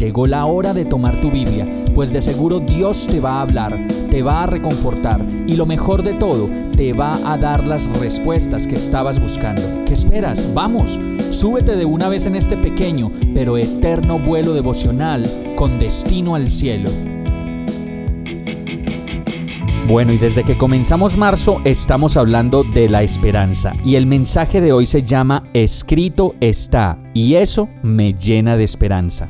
Llegó la hora de tomar tu Biblia, pues de seguro Dios te va a hablar, te va a reconfortar y lo mejor de todo, te va a dar las respuestas que estabas buscando. ¿Qué esperas? Vamos, súbete de una vez en este pequeño pero eterno vuelo devocional con destino al cielo. Bueno, y desde que comenzamos marzo estamos hablando de la esperanza y el mensaje de hoy se llama Escrito está y eso me llena de esperanza.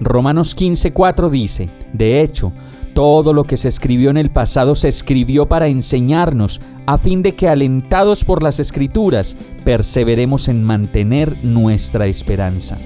Romanos 15:4 dice, de hecho, todo lo que se escribió en el pasado se escribió para enseñarnos, a fin de que alentados por las escrituras, perseveremos en mantener nuestra esperanza.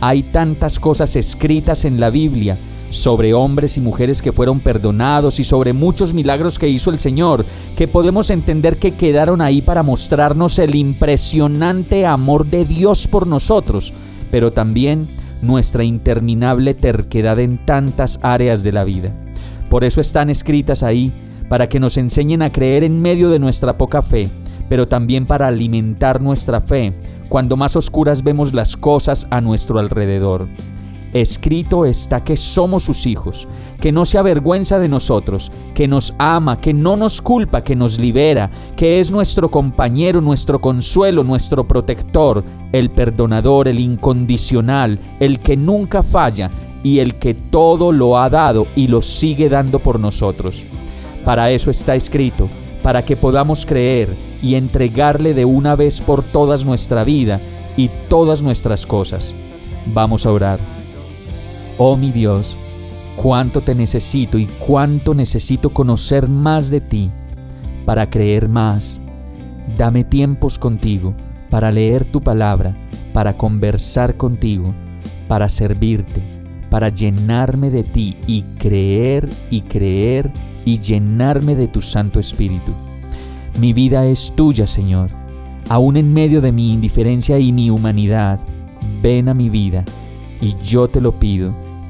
Hay tantas cosas escritas en la Biblia sobre hombres y mujeres que fueron perdonados y sobre muchos milagros que hizo el Señor, que podemos entender que quedaron ahí para mostrarnos el impresionante amor de Dios por nosotros, pero también nuestra interminable terquedad en tantas áreas de la vida. Por eso están escritas ahí, para que nos enseñen a creer en medio de nuestra poca fe, pero también para alimentar nuestra fe cuando más oscuras vemos las cosas a nuestro alrededor. Escrito está que somos sus hijos, que no se avergüenza de nosotros, que nos ama, que no nos culpa, que nos libera, que es nuestro compañero, nuestro consuelo, nuestro protector, el perdonador, el incondicional, el que nunca falla y el que todo lo ha dado y lo sigue dando por nosotros. Para eso está escrito, para que podamos creer y entregarle de una vez por todas nuestra vida y todas nuestras cosas. Vamos a orar. Oh mi Dios, cuánto te necesito y cuánto necesito conocer más de ti para creer más. Dame tiempos contigo para leer tu palabra, para conversar contigo, para servirte, para llenarme de ti y creer y creer y llenarme de tu Santo Espíritu. Mi vida es tuya, Señor. Aún en medio de mi indiferencia y mi humanidad, ven a mi vida y yo te lo pido